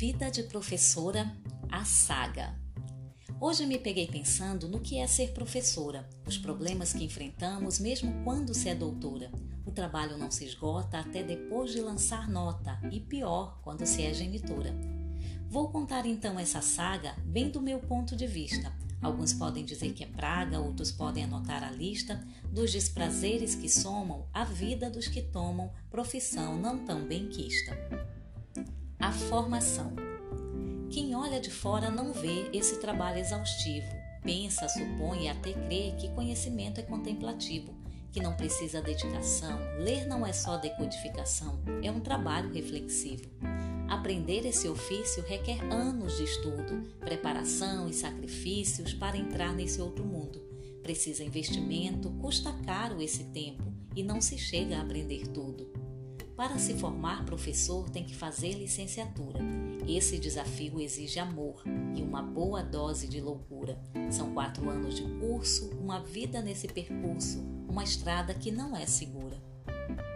Vida de professora, a saga. Hoje me peguei pensando no que é ser professora, os problemas que enfrentamos mesmo quando se é doutora. O trabalho não se esgota até depois de lançar nota e pior quando se é genitora. Vou contar então essa saga bem do meu ponto de vista. Alguns podem dizer que é praga, outros podem anotar a lista dos desprazeres que somam a vida dos que tomam profissão não tão benquista. A formação. Quem olha de fora não vê esse trabalho exaustivo. Pensa, supõe e até crê que conhecimento é contemplativo, que não precisa dedicação. Ler não é só decodificação, é um trabalho reflexivo. Aprender esse ofício requer anos de estudo, preparação e sacrifícios para entrar nesse outro mundo. Precisa investimento, custa caro esse tempo e não se chega a aprender tudo. Para se formar professor, tem que fazer licenciatura. Esse desafio exige amor e uma boa dose de loucura. São quatro anos de curso, uma vida nesse percurso, uma estrada que não é segura.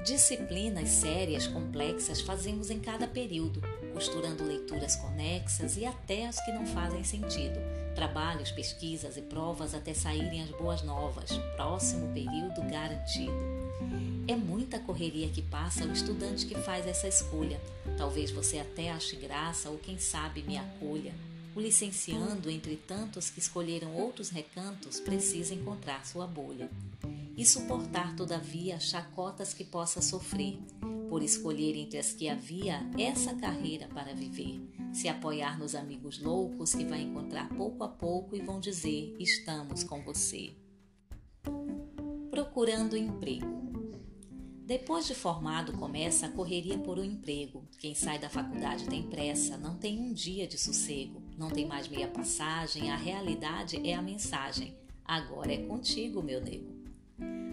Disciplinas sérias, complexas, fazemos em cada período, costurando leituras conexas e até as que não fazem sentido. Trabalhos, pesquisas e provas até saírem as boas novas. Próximo período garantido. É muita correria que passa o estudante que faz essa escolha. Talvez você até ache graça ou quem sabe me acolha. O licenciando, entre tantos que escolheram outros recantos, precisa encontrar sua bolha. E suportar, todavia, chacotas que possa sofrer, por escolher entre as que havia essa carreira para viver. Se apoiar nos amigos loucos que vai encontrar pouco a pouco e vão dizer: Estamos com você. Procurando emprego. Depois de formado, começa a correria por um emprego. Quem sai da faculdade tem pressa, não tem um dia de sossego, não tem mais meia passagem, a realidade é a mensagem. Agora é contigo, meu nego.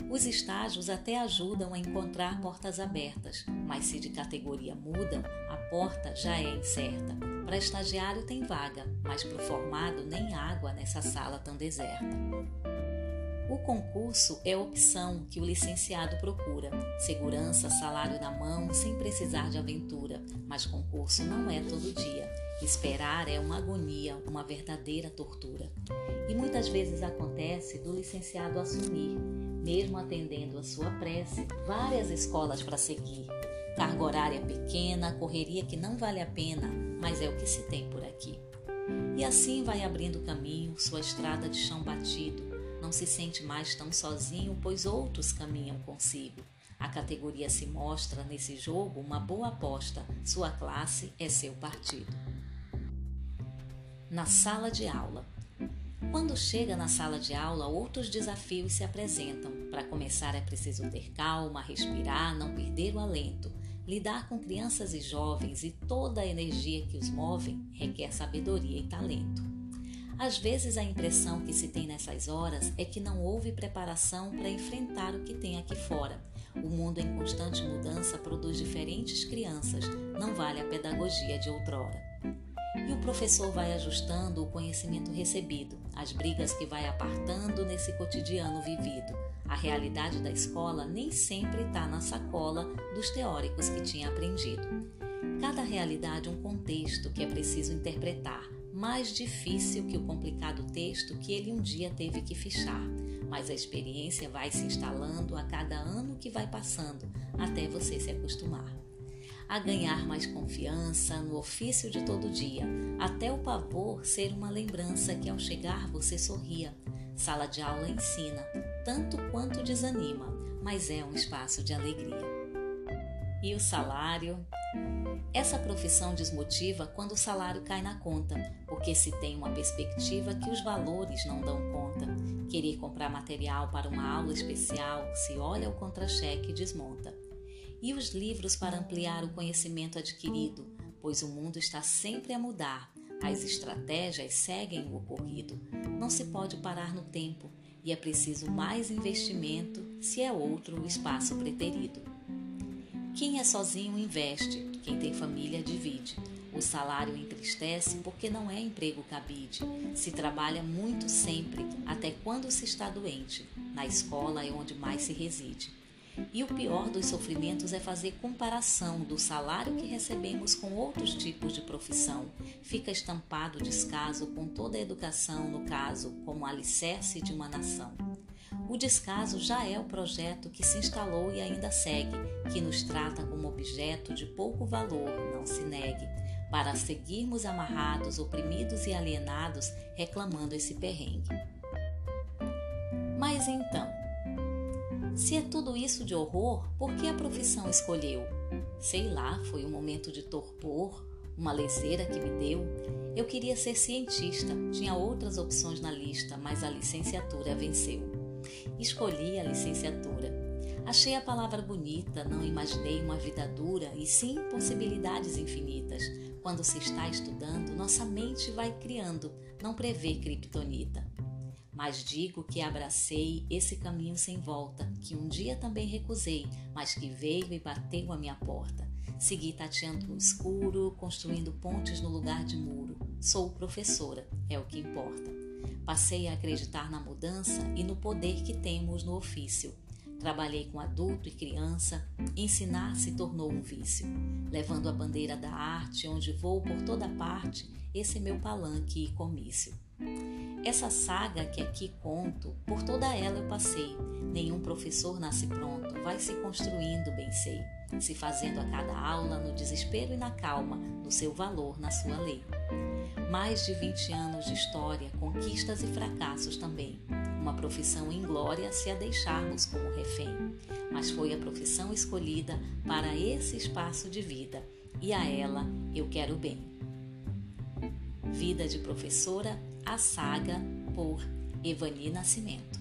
Os estágios até ajudam a encontrar portas abertas, mas se de categoria mudam, a porta já é incerta. Para estagiário tem vaga, mas para o formado nem água nessa sala tão deserta. O concurso é a opção que o licenciado procura. Segurança, salário na mão, sem precisar de aventura. Mas concurso não é todo dia. Esperar é uma agonia, uma verdadeira tortura. E muitas vezes acontece do licenciado assumir, mesmo atendendo a sua prece, várias escolas para seguir. Carga horária pequena, correria que não vale a pena, mas é o que se tem por aqui. E assim vai abrindo caminho, sua estrada de chão batido não se sente mais tão sozinho, pois outros caminham consigo. A categoria se mostra nesse jogo uma boa aposta, sua classe é seu partido. Na sala de aula. Quando chega na sala de aula, outros desafios se apresentam. Para começar, é preciso ter calma, respirar, não perder o alento. Lidar com crianças e jovens e toda a energia que os movem requer sabedoria e talento. Às vezes a impressão que se tem nessas horas é que não houve preparação para enfrentar o que tem aqui fora. O mundo em constante mudança produz diferentes crianças, não vale a pedagogia de outrora. E o professor vai ajustando o conhecimento recebido, as brigas que vai apartando nesse cotidiano vivido. A realidade da escola nem sempre está na sacola dos teóricos que tinha aprendido. Cada realidade um contexto que é preciso interpretar, mais difícil que o complicado texto que ele um dia teve que fichar, mas a experiência vai se instalando a cada ano que vai passando, até você se acostumar. A ganhar mais confiança no ofício de todo dia, até o pavor ser uma lembrança que ao chegar você sorria. Sala de aula ensina, tanto quanto desanima, mas é um espaço de alegria. E o salário? Essa profissão desmotiva quando o salário cai na conta, porque se tem uma perspectiva que os valores não dão conta. Querer comprar material para uma aula especial, se olha o contra-cheque e desmonta. E os livros para ampliar o conhecimento adquirido, pois o mundo está sempre a mudar, as estratégias seguem o ocorrido. Não se pode parar no tempo e é preciso mais investimento se é outro o espaço preterido. Quem é sozinho investe, quem tem família divide. O salário entristece porque não é emprego cabide. Se trabalha muito sempre, até quando se está doente. Na escola é onde mais se reside. E o pior dos sofrimentos é fazer comparação do salário que recebemos com outros tipos de profissão. Fica estampado o descaso com toda a educação, no caso, como alicerce de uma nação. O descaso já é o projeto que se instalou e ainda segue, que nos trata como objeto de pouco valor, não se negue, para seguirmos amarrados, oprimidos e alienados, reclamando esse perrengue. Mas então, se é tudo isso de horror, por que a profissão escolheu? Sei lá, foi um momento de torpor, uma leseira que me deu. Eu queria ser cientista, tinha outras opções na lista, mas a licenciatura venceu. Escolhi a licenciatura. Achei a palavra bonita, não imaginei uma vida dura e sim possibilidades infinitas. Quando se está estudando, nossa mente vai criando, não prevê criptonita. Mas digo que abracei esse caminho sem volta, que um dia também recusei, mas que veio e bateu à minha porta. Segui tateando no escuro, construindo pontes no lugar de muro. Sou professora, é o que importa. Passei a acreditar na mudança e no poder que temos no ofício. Trabalhei com adulto e criança, ensinar se tornou um vício. Levando a bandeira da arte, onde vou por toda parte, esse é meu palanque e comício. Essa saga que aqui conto, por toda ela eu passei. Nenhum professor nasce pronto, vai se construindo, bem sei, se fazendo a cada aula no desespero e na calma, no seu valor, na sua lei. Mais de 20 anos de história, conquistas e fracassos também. Uma profissão em glória se a deixarmos como refém. Mas foi a profissão escolhida para esse espaço de vida, e a ela eu quero bem. Vida de Professora, a saga por Evani Nascimento.